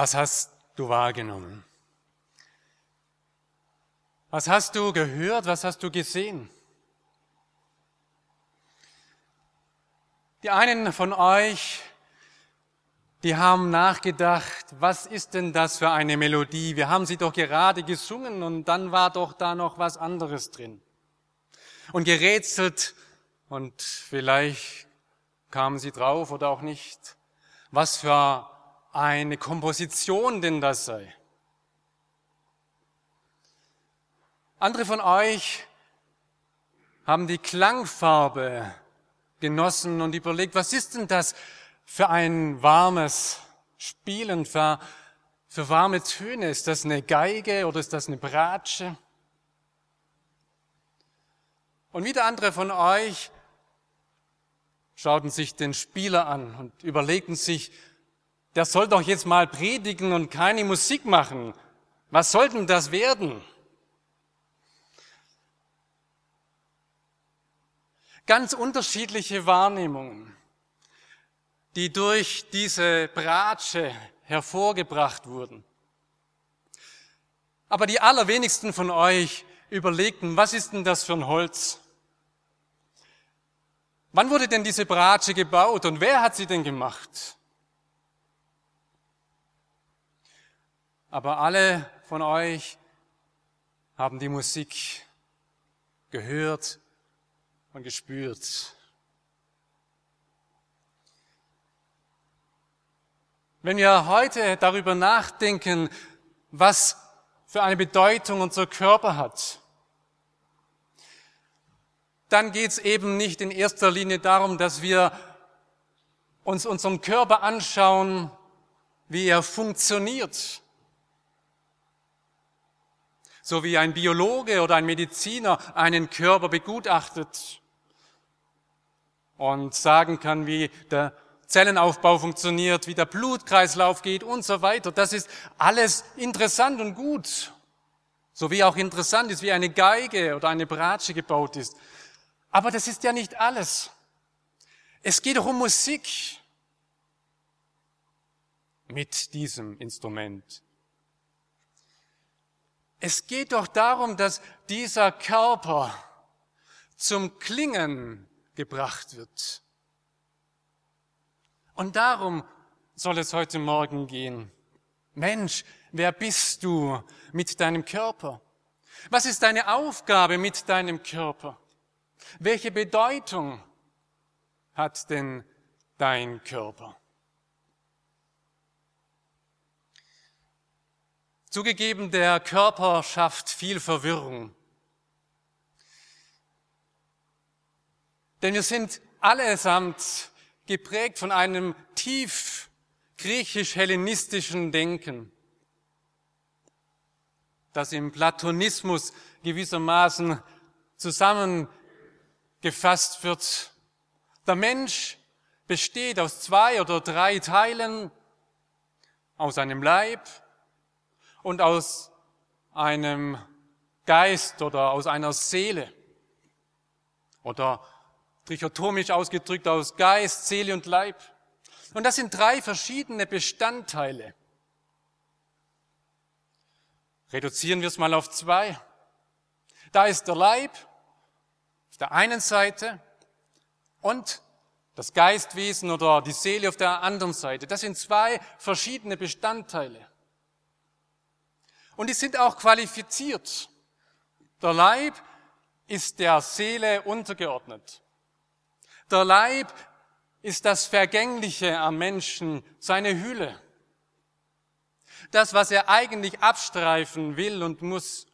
Was hast du wahrgenommen? Was hast du gehört? Was hast du gesehen? Die einen von euch, die haben nachgedacht, was ist denn das für eine Melodie? Wir haben sie doch gerade gesungen und dann war doch da noch was anderes drin. Und gerätselt und vielleicht kamen sie drauf oder auch nicht, was für eine Komposition denn das sei. Andere von euch haben die Klangfarbe genossen und überlegt, was ist denn das für ein warmes Spielen, für, für warme Töne? Ist das eine Geige oder ist das eine Bratsche? Und wieder andere von euch schauten sich den Spieler an und überlegten sich, der soll doch jetzt mal predigen und keine Musik machen. Was soll denn das werden? Ganz unterschiedliche Wahrnehmungen, die durch diese Bratsche hervorgebracht wurden. Aber die allerwenigsten von euch überlegten, was ist denn das für ein Holz? Wann wurde denn diese Bratsche gebaut und wer hat sie denn gemacht? Aber alle von euch haben die Musik gehört und gespürt. Wenn wir heute darüber nachdenken, was für eine Bedeutung unser Körper hat, dann geht es eben nicht in erster Linie darum, dass wir uns unseren Körper anschauen, wie er funktioniert, so wie ein Biologe oder ein Mediziner einen Körper begutachtet und sagen kann, wie der Zellenaufbau funktioniert, wie der Blutkreislauf geht und so weiter. Das ist alles interessant und gut. So wie auch interessant ist, wie eine Geige oder eine Bratsche gebaut ist. Aber das ist ja nicht alles. Es geht auch um Musik mit diesem Instrument. Es geht doch darum, dass dieser Körper zum Klingen gebracht wird. Und darum soll es heute Morgen gehen. Mensch, wer bist du mit deinem Körper? Was ist deine Aufgabe mit deinem Körper? Welche Bedeutung hat denn dein Körper? Zugegeben, der Körper schafft viel Verwirrung. Denn wir sind allesamt geprägt von einem tief griechisch-hellenistischen Denken, das im Platonismus gewissermaßen zusammengefasst wird. Der Mensch besteht aus zwei oder drei Teilen, aus einem Leib, und aus einem Geist oder aus einer Seele. Oder trichotomisch ausgedrückt aus Geist, Seele und Leib. Und das sind drei verschiedene Bestandteile. Reduzieren wir es mal auf zwei. Da ist der Leib auf der einen Seite und das Geistwesen oder die Seele auf der anderen Seite. Das sind zwei verschiedene Bestandteile. Und die sind auch qualifiziert. Der Leib ist der Seele untergeordnet. Der Leib ist das Vergängliche am Menschen, seine Hülle. Das, was er eigentlich abstreifen will und muss.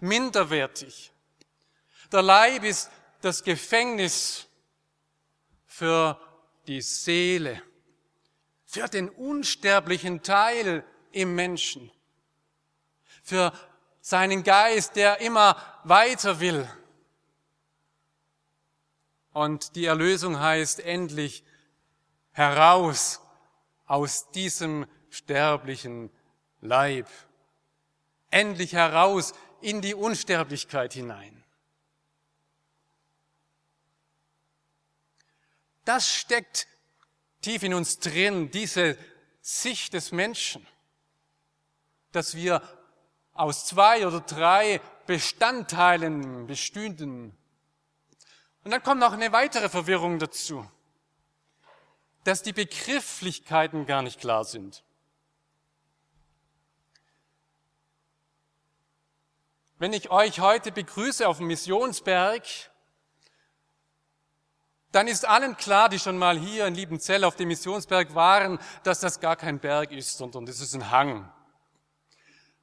Minderwertig. Der Leib ist das Gefängnis für die Seele. für den unsterblichen Teil im Menschen, für seinen Geist, der immer weiter will. Und die Erlösung heißt endlich heraus aus diesem sterblichen Leib. Endlich heraus in die Unsterblichkeit hinein. Das steckt tief in uns drin, diese Sicht des Menschen, dass wir aus zwei oder drei Bestandteilen bestünden. Und dann kommt noch eine weitere Verwirrung dazu, dass die Begrifflichkeiten gar nicht klar sind. Wenn ich euch heute begrüße auf dem Missionsberg, dann ist allen klar, die schon mal hier in Liebenzell auf dem Missionsberg waren, dass das gar kein Berg ist, sondern das ist ein Hang.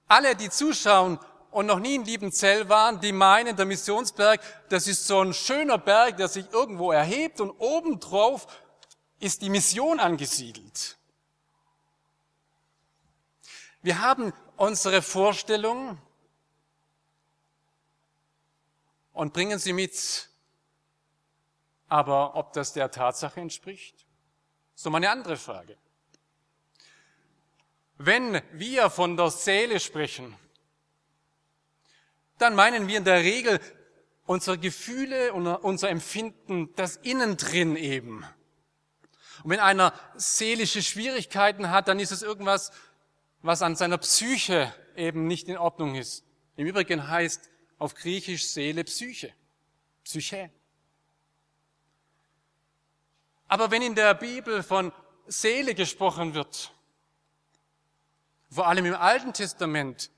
Alle, die zuschauen und noch nie in Liebenzell waren, die meinen, der Missionsberg, das ist so ein schöner Berg, der sich irgendwo erhebt und obendrauf ist die Mission angesiedelt. Wir haben unsere Vorstellung und bringen sie mit aber ob das der Tatsache entspricht? So mal eine andere Frage. Wenn wir von der Seele sprechen, dann meinen wir in der Regel unsere Gefühle und unser Empfinden, das Innendrin eben. Und wenn einer seelische Schwierigkeiten hat, dann ist es irgendwas, was an seiner Psyche eben nicht in Ordnung ist. Im Übrigen heißt auf Griechisch Seele Psyche. Psyche. Aber wenn in der Bibel von Seele gesprochen wird, vor allem im Alten Testament,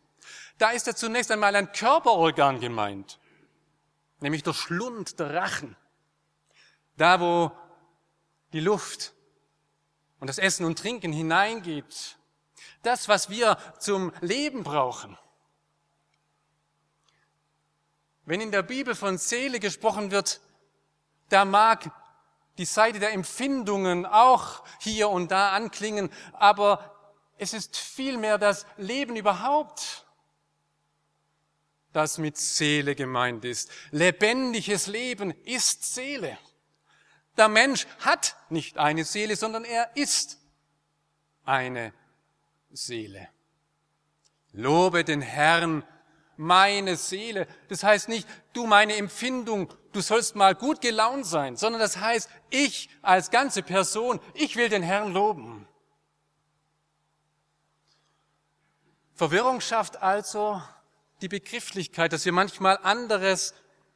da ist ja zunächst einmal ein Körperorgan gemeint, nämlich der Schlund, der Rachen, da wo die Luft und das Essen und Trinken hineingeht, das, was wir zum Leben brauchen. Wenn in der Bibel von Seele gesprochen wird, da mag die Seite der Empfindungen auch hier und da anklingen, aber es ist vielmehr das Leben überhaupt, das mit Seele gemeint ist. Lebendiges Leben ist Seele. Der Mensch hat nicht eine Seele, sondern er ist eine Seele. Lobe den Herrn, meine Seele. Das heißt nicht, du meine Empfindung, du sollst mal gut gelaunt sein, sondern das heißt, ich als ganze Person, ich will den Herrn loben. Verwirrung schafft also die Begrifflichkeit, dass wir manchmal anderes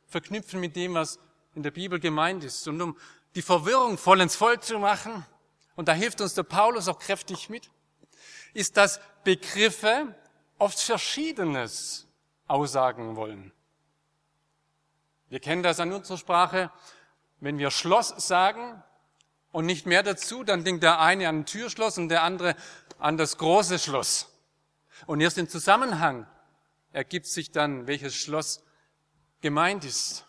verknüpfen mit dem, was in der Bibel gemeint ist. Und um die Verwirrung vollends voll zu machen, und da hilft uns der Paulus auch kräftig mit, ist, dass Begriffe oft Verschiedenes aussagen wollen. Wir kennen das an unserer Sprache. Wenn wir Schloss sagen und nicht mehr dazu, dann denkt der eine an ein Türschloss und der andere an das große Schloss. Und erst im Zusammenhang ergibt sich dann, welches Schloss gemeint ist.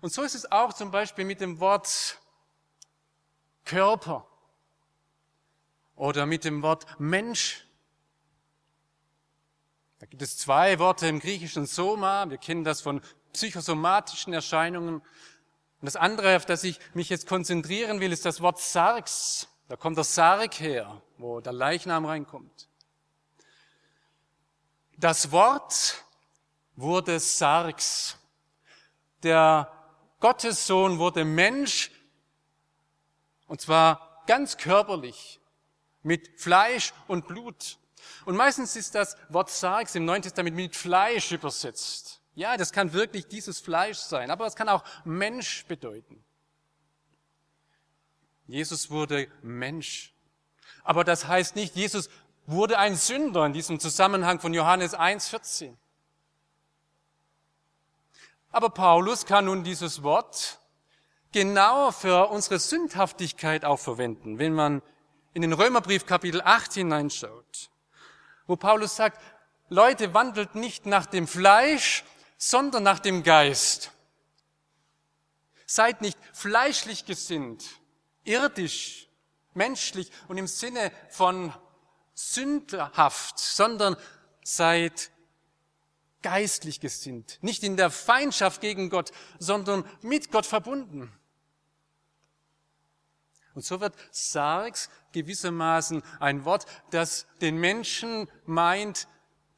Und so ist es auch zum Beispiel mit dem Wort Körper oder mit dem Wort Mensch. Da gibt es zwei Worte im griechischen Soma. Wir kennen das von psychosomatischen Erscheinungen. Und das andere, auf das ich mich jetzt konzentrieren will, ist das Wort Sarx. Da kommt der Sarg her, wo der Leichnam reinkommt. Das Wort wurde Sarx. Der Gottessohn wurde Mensch, und zwar ganz körperlich, mit Fleisch und Blut. Und meistens ist das Wort Sarx im Neuen Testament mit Fleisch übersetzt. Ja, das kann wirklich dieses Fleisch sein, aber es kann auch Mensch bedeuten. Jesus wurde Mensch. Aber das heißt nicht, Jesus wurde ein Sünder in diesem Zusammenhang von Johannes 1,14. Aber Paulus kann nun dieses Wort genau für unsere Sündhaftigkeit auch verwenden, wenn man in den Römerbrief Kapitel 8 hineinschaut wo Paulus sagt, Leute, wandelt nicht nach dem Fleisch, sondern nach dem Geist. Seid nicht fleischlich gesinnt, irdisch, menschlich und im Sinne von sündhaft, sondern seid geistlich gesinnt, nicht in der Feindschaft gegen Gott, sondern mit Gott verbunden. Und so wird Sarx gewissermaßen ein Wort, das den Menschen meint,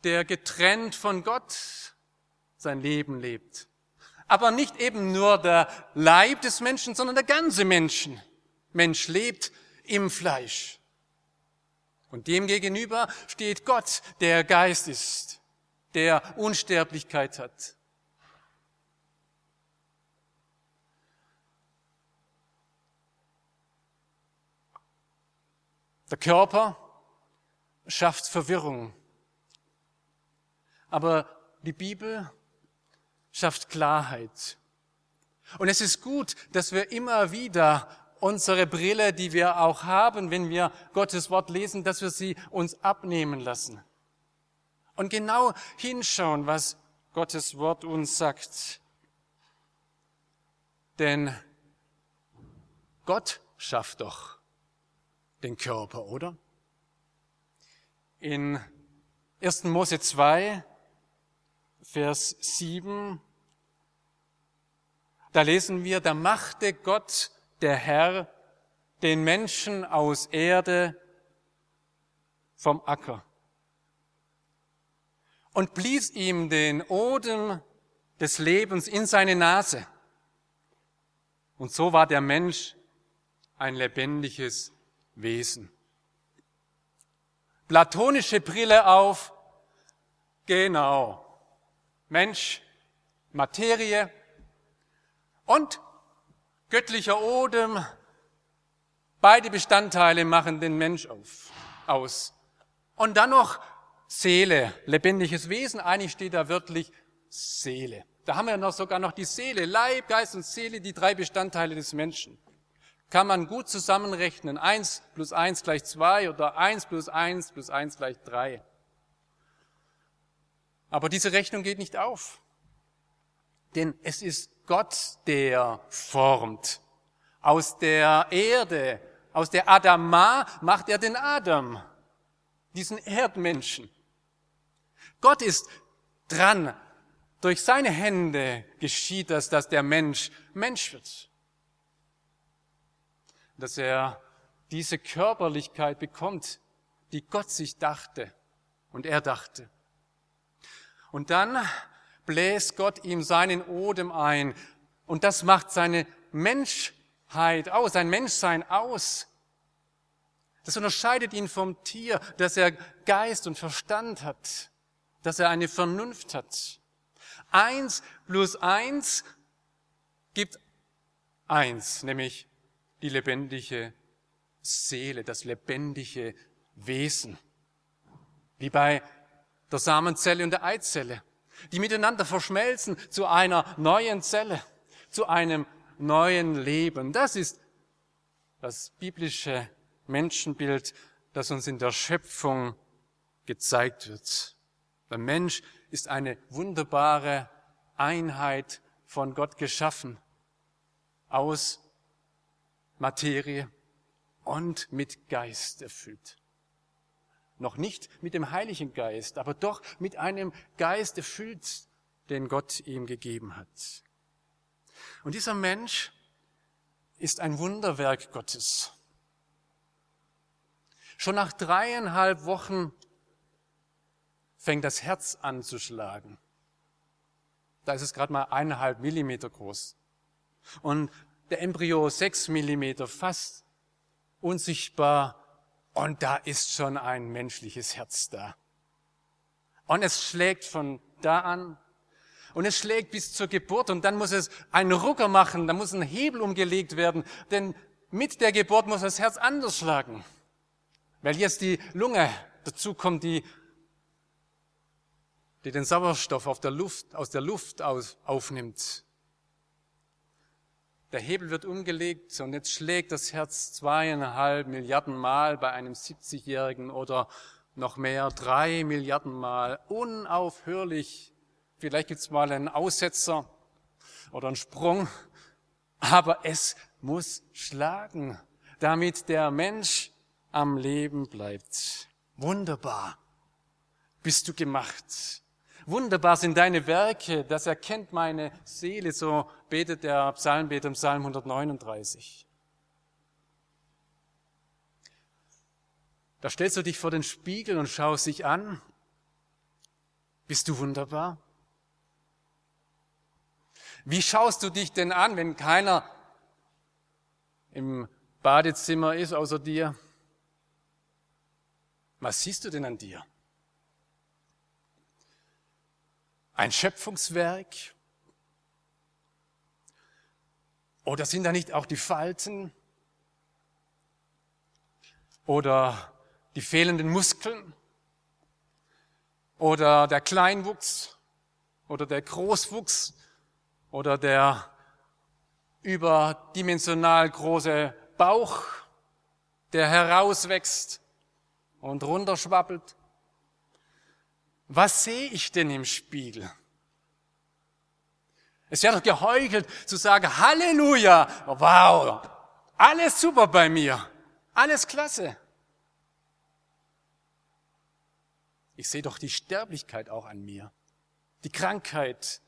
der getrennt von Gott sein Leben lebt. Aber nicht eben nur der Leib des Menschen, sondern der ganze Menschen. Mensch lebt im Fleisch. Und dem gegenüber steht Gott, der Geist ist, der Unsterblichkeit hat. Der Körper schafft Verwirrung. Aber die Bibel schafft Klarheit. Und es ist gut, dass wir immer wieder unsere Brille, die wir auch haben, wenn wir Gottes Wort lesen, dass wir sie uns abnehmen lassen. Und genau hinschauen, was Gottes Wort uns sagt. Denn Gott schafft doch den Körper, oder? In 1. Mose 2, Vers 7, da lesen wir, da machte Gott der Herr den Menschen aus Erde vom Acker und blies ihm den Odem des Lebens in seine Nase. Und so war der Mensch ein lebendiges Wesen. Platonische Brille auf, genau. Mensch, Materie und göttlicher Odem, beide Bestandteile machen den Mensch auf, aus. Und dann noch Seele, lebendiges Wesen, eigentlich steht da wörtlich Seele. Da haben wir noch sogar noch die Seele, Leib, Geist und Seele, die drei Bestandteile des Menschen. Kann man gut zusammenrechnen. Eins plus eins gleich zwei oder eins plus eins plus eins gleich drei. Aber diese Rechnung geht nicht auf. Denn es ist Gott, der formt. Aus der Erde, aus der Adama macht er den Adam, diesen Erdmenschen. Gott ist dran. Durch seine Hände geschieht das, dass der Mensch Mensch wird. Dass er diese Körperlichkeit bekommt, die Gott sich dachte und er dachte. Und dann bläst Gott ihm seinen Odem ein. Und das macht seine Menschheit aus, sein Menschsein aus. Das unterscheidet ihn vom Tier, dass er Geist und Verstand hat, dass er eine Vernunft hat. Eins plus eins gibt eins, nämlich die lebendige Seele, das lebendige Wesen. Wie bei der Samenzelle und der Eizelle die miteinander verschmelzen zu einer neuen Zelle, zu einem neuen Leben. Das ist das biblische Menschenbild, das uns in der Schöpfung gezeigt wird. Der Mensch ist eine wunderbare Einheit von Gott geschaffen, aus Materie und mit Geist erfüllt noch nicht mit dem Heiligen Geist, aber doch mit einem Geist erfüllt, den Gott ihm gegeben hat. Und dieser Mensch ist ein Wunderwerk Gottes. Schon nach dreieinhalb Wochen fängt das Herz an zu schlagen. Da ist es gerade mal eineinhalb Millimeter groß. Und der Embryo sechs Millimeter, fast unsichtbar und da ist schon ein menschliches Herz da. Und es schlägt von da an. Und es schlägt bis zur Geburt. Und dann muss es einen Rucker machen. Da muss ein Hebel umgelegt werden. Denn mit der Geburt muss das Herz anders schlagen. Weil jetzt die Lunge dazu kommt, die, die den Sauerstoff auf der Luft, aus der Luft aus, aufnimmt. Der Hebel wird umgelegt und jetzt schlägt das Herz zweieinhalb Milliarden Mal bei einem 70-Jährigen oder noch mehr, drei Milliarden Mal, unaufhörlich. Vielleicht gibt's mal einen Aussetzer oder einen Sprung, aber es muss schlagen. damit der Mensch am Leben bleibt. Wunderbar bist du gemacht. Wunderbar sind deine Werke, das erkennt meine Seele, so betet der Psalmbeter im Psalm 139. Da stellst du dich vor den Spiegel und schaust dich an. Bist du wunderbar? Wie schaust du dich denn an, wenn keiner im Badezimmer ist außer dir? Was siehst du denn an dir? Ein Schöpfungswerk? Oder sind da nicht auch die Falten? Oder die fehlenden Muskeln? Oder der Kleinwuchs? Oder der Großwuchs? Oder der überdimensional große Bauch, der herauswächst und runterschwappelt? Was sehe ich denn im Spiegel? Es wäre doch geheuchelt zu sagen, Halleluja, wow, alles super bei mir, alles klasse. Ich sehe doch die Sterblichkeit auch an mir, die Krankheit,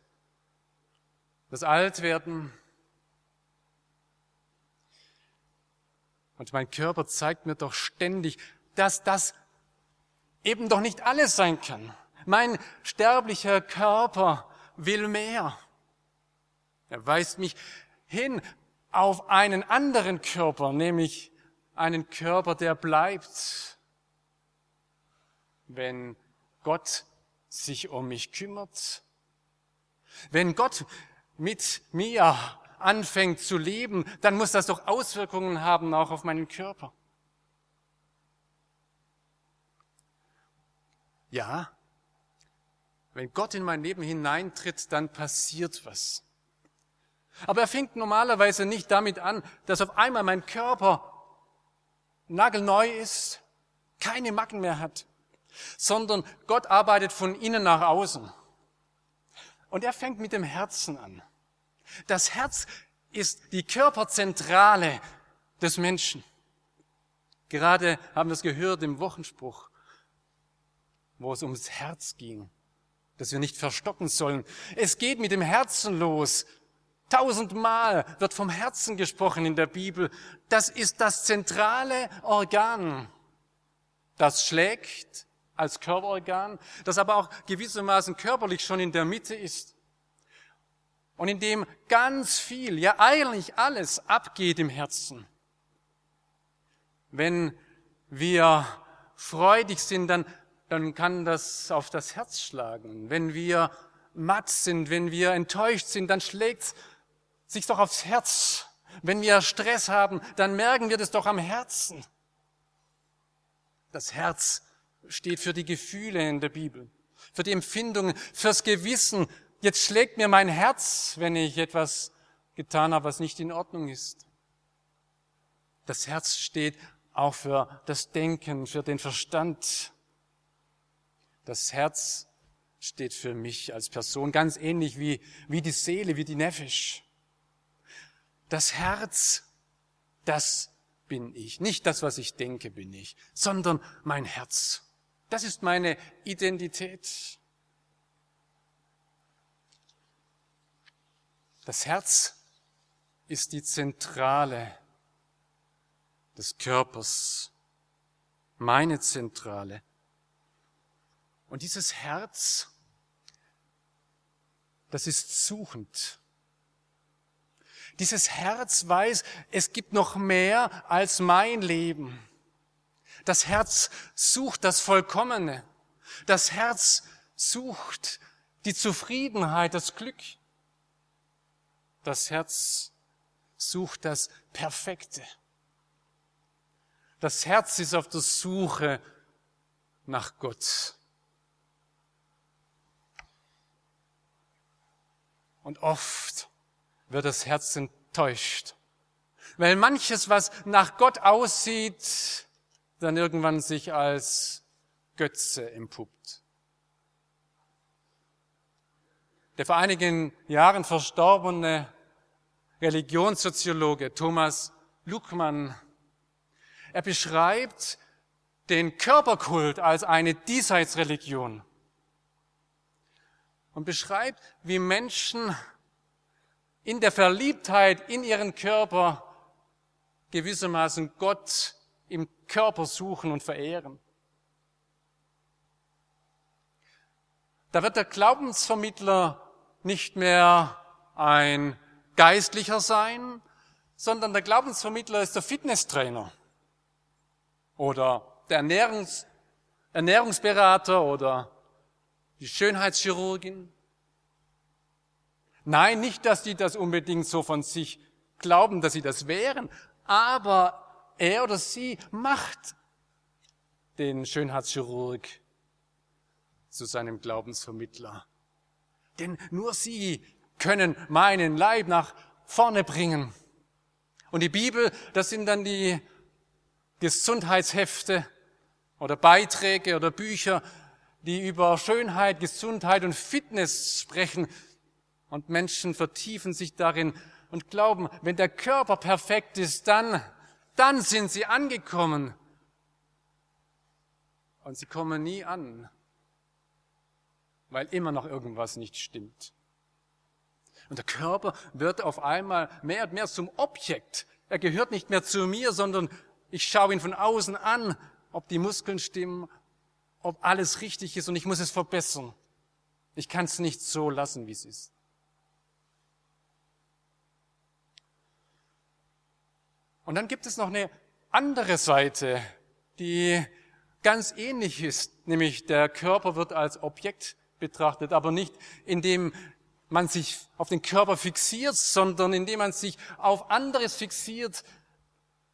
das Altwerden. Und mein Körper zeigt mir doch ständig, dass das eben doch nicht alles sein kann. Mein sterblicher Körper will mehr. Er weist mich hin auf einen anderen Körper, nämlich einen Körper, der bleibt, wenn Gott sich um mich kümmert. Wenn Gott mit mir anfängt zu leben, dann muss das doch Auswirkungen haben auch auf meinen Körper. Ja, wenn Gott in mein Leben hineintritt, dann passiert was. Aber er fängt normalerweise nicht damit an, dass auf einmal mein Körper nagelneu ist, keine Macken mehr hat, sondern Gott arbeitet von innen nach außen. Und er fängt mit dem Herzen an. Das Herz ist die Körperzentrale des Menschen. Gerade haben wir es gehört im Wochenspruch, wo es ums Herz ging, dass wir nicht verstocken sollen. Es geht mit dem Herzen los. Tausendmal wird vom Herzen gesprochen in der Bibel. Das ist das zentrale Organ. Das schlägt als Körperorgan, das aber auch gewissermaßen körperlich schon in der Mitte ist. Und in dem ganz viel, ja eigentlich alles abgeht im Herzen. Wenn wir freudig sind, dann, dann kann das auf das Herz schlagen. Wenn wir matt sind, wenn wir enttäuscht sind, dann schlägt sich doch aufs Herz. Wenn wir Stress haben, dann merken wir das doch am Herzen. Das Herz steht für die Gefühle in der Bibel, für die Empfindungen, fürs Gewissen. Jetzt schlägt mir mein Herz, wenn ich etwas getan habe, was nicht in Ordnung ist. Das Herz steht auch für das Denken, für den Verstand. Das Herz steht für mich als Person ganz ähnlich wie, wie die Seele, wie die Nephisch. Das Herz, das bin ich. Nicht das, was ich denke, bin ich, sondern mein Herz. Das ist meine Identität. Das Herz ist die Zentrale des Körpers, meine Zentrale. Und dieses Herz, das ist suchend. Dieses Herz weiß, es gibt noch mehr als mein Leben. Das Herz sucht das Vollkommene. Das Herz sucht die Zufriedenheit, das Glück. Das Herz sucht das Perfekte. Das Herz ist auf der Suche nach Gott. Und oft wird das Herz enttäuscht, weil manches, was nach Gott aussieht, dann irgendwann sich als Götze empuppt. Der vor einigen Jahren verstorbene Religionssoziologe Thomas Luckmann Er beschreibt den Körperkult als eine Diesseitsreligion und beschreibt, wie Menschen in der Verliebtheit in ihren Körper gewissermaßen Gott im Körper suchen und verehren. Da wird der Glaubensvermittler nicht mehr ein Geistlicher sein, sondern der Glaubensvermittler ist der Fitnesstrainer oder der Ernährungs Ernährungsberater oder die Schönheitschirurgin. Nein, nicht, dass die das unbedingt so von sich glauben, dass sie das wären, aber er oder sie macht den Schönheitschirurg zu seinem Glaubensvermittler. Denn nur sie können meinen Leib nach vorne bringen. Und die Bibel, das sind dann die Gesundheitshefte oder Beiträge oder Bücher, die über Schönheit, Gesundheit und Fitness sprechen. Und Menschen vertiefen sich darin und glauben, wenn der Körper perfekt ist, dann, dann sind sie angekommen. Und sie kommen nie an, weil immer noch irgendwas nicht stimmt. Und der Körper wird auf einmal mehr und mehr zum Objekt. Er gehört nicht mehr zu mir, sondern ich schaue ihn von außen an, ob die Muskeln stimmen, ob alles richtig ist und ich muss es verbessern. Ich kann es nicht so lassen, wie es ist. Und dann gibt es noch eine andere Seite, die ganz ähnlich ist, nämlich der Körper wird als Objekt betrachtet, aber nicht indem man sich auf den Körper fixiert, sondern indem man sich auf anderes fixiert,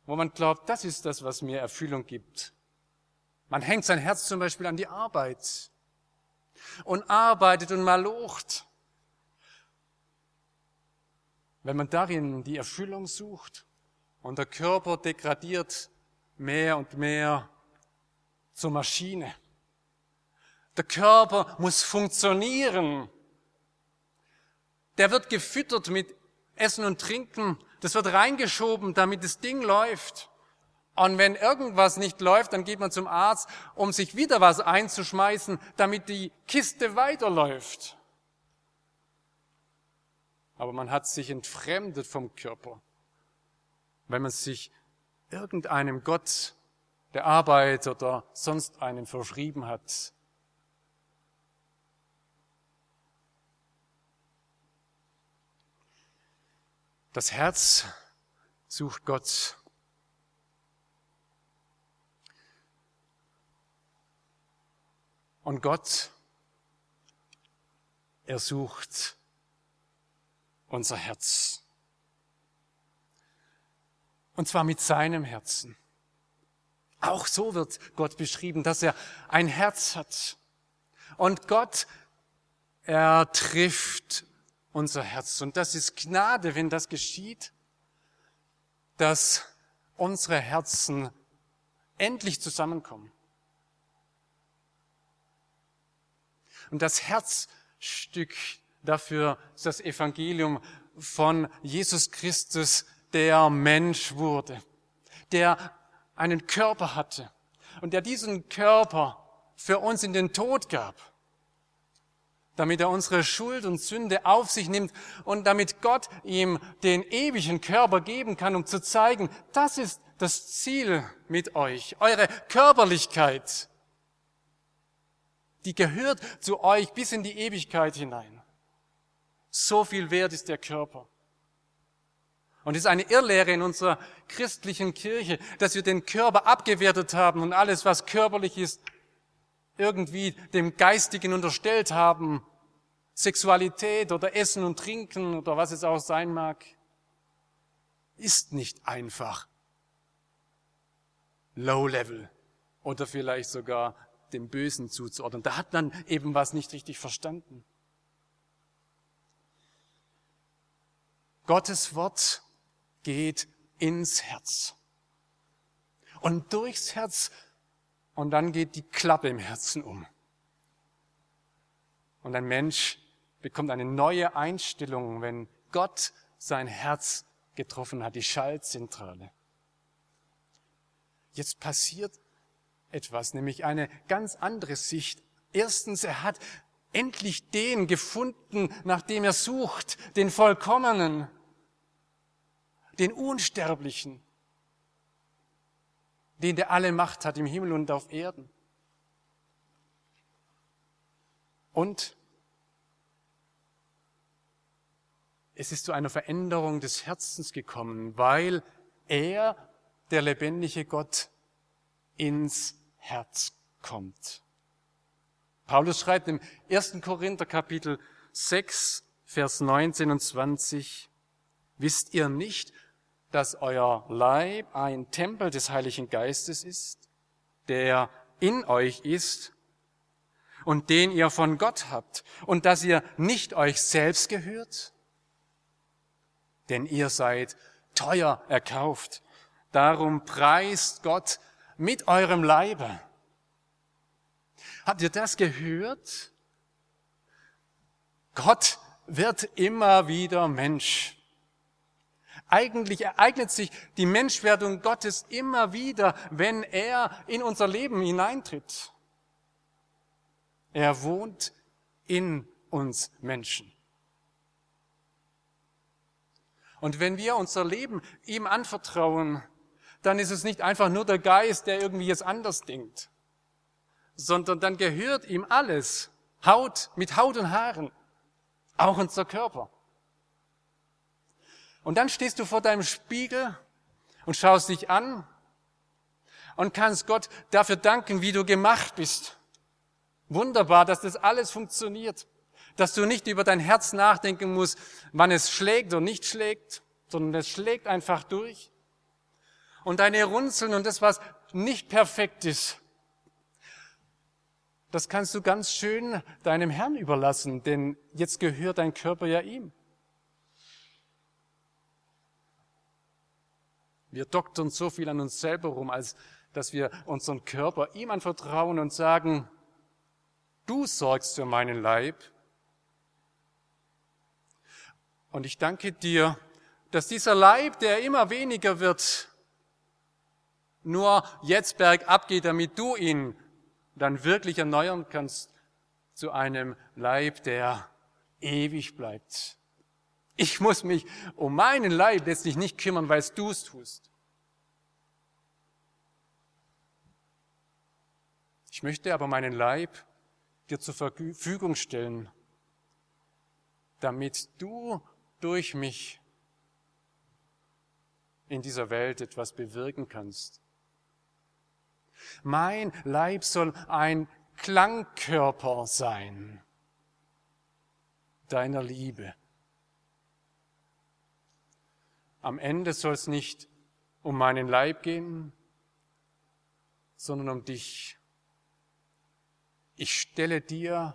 wo man glaubt, das ist das, was mir Erfüllung gibt. Man hängt sein Herz zum Beispiel an die Arbeit und arbeitet und malocht. Wenn man darin die Erfüllung sucht und der Körper degradiert mehr und mehr zur Maschine. Der Körper muss funktionieren. Der wird gefüttert mit Essen und Trinken. Das wird reingeschoben, damit das Ding läuft. Und wenn irgendwas nicht läuft, dann geht man zum Arzt, um sich wieder was einzuschmeißen, damit die Kiste weiterläuft. Aber man hat sich entfremdet vom Körper, wenn man sich irgendeinem Gott der Arbeit oder sonst einem verschrieben hat. Das Herz sucht Gott. Und Gott, er sucht unser Herz. Und zwar mit seinem Herzen. Auch so wird Gott beschrieben, dass er ein Herz hat. Und Gott, er trifft unser Herz. Und das ist Gnade, wenn das geschieht, dass unsere Herzen endlich zusammenkommen. Und das Herzstück dafür ist das Evangelium von Jesus Christus, der Mensch wurde, der einen Körper hatte und der diesen Körper für uns in den Tod gab damit er unsere Schuld und Sünde auf sich nimmt und damit Gott ihm den ewigen Körper geben kann, um zu zeigen, das ist das Ziel mit euch, eure Körperlichkeit. Die gehört zu euch bis in die Ewigkeit hinein. So viel wert ist der Körper. Und es ist eine Irrlehre in unserer christlichen Kirche, dass wir den Körper abgewertet haben und alles, was körperlich ist, irgendwie dem Geistigen unterstellt haben Sexualität oder Essen und Trinken oder was es auch sein mag, ist nicht einfach Low Level oder vielleicht sogar dem Bösen zuzuordnen. Da hat man eben was nicht richtig verstanden. Gottes Wort geht ins Herz und durchs Herz und dann geht die Klappe im Herzen um. Und ein Mensch bekommt eine neue Einstellung, wenn Gott sein Herz getroffen hat, die Schaltzentrale. Jetzt passiert etwas, nämlich eine ganz andere Sicht. Erstens, er hat endlich den gefunden, nach dem er sucht, den Vollkommenen, den Unsterblichen, den der alle Macht hat im Himmel und auf Erden. Und es ist zu einer Veränderung des Herzens gekommen, weil er, der lebendige Gott, ins Herz kommt. Paulus schreibt im 1. Korinther Kapitel 6, Vers 19 und 20, wisst ihr nicht, dass euer Leib ein Tempel des Heiligen Geistes ist, der in euch ist und den ihr von Gott habt und dass ihr nicht euch selbst gehört? Denn ihr seid teuer erkauft. Darum preist Gott mit eurem Leibe. Habt ihr das gehört? Gott wird immer wieder Mensch. Eigentlich ereignet sich die Menschwerdung Gottes immer wieder, wenn er in unser Leben hineintritt. Er wohnt in uns Menschen. Und wenn wir unser Leben ihm anvertrauen, dann ist es nicht einfach nur der Geist, der irgendwie jetzt anders denkt, sondern dann gehört ihm alles, Haut mit Haut und Haaren, auch unser Körper. Und dann stehst du vor deinem Spiegel und schaust dich an und kannst Gott dafür danken, wie du gemacht bist. Wunderbar, dass das alles funktioniert. Dass du nicht über dein Herz nachdenken musst, wann es schlägt oder nicht schlägt, sondern es schlägt einfach durch. Und deine Runzeln und das, was nicht perfekt ist, das kannst du ganz schön deinem Herrn überlassen, denn jetzt gehört dein Körper ja ihm. Wir doktern so viel an uns selber rum, als dass wir unseren Körper ihm anvertrauen und sagen, Du sorgst für meinen Leib. Und ich danke dir, dass dieser Leib, der immer weniger wird, nur jetzt bergab geht, damit du ihn dann wirklich erneuern kannst zu einem Leib, der ewig bleibt. Ich muss mich um meinen Leib letztlich nicht kümmern, weil du es tust. Ich möchte aber meinen Leib dir zur Verfügung stellen, damit du durch mich in dieser Welt etwas bewirken kannst. Mein Leib soll ein Klangkörper sein deiner Liebe. Am Ende soll es nicht um meinen Leib gehen, sondern um dich ich stelle dir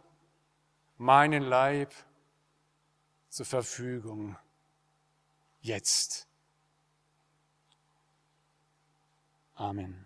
meinen Leib zur Verfügung. Jetzt. Amen.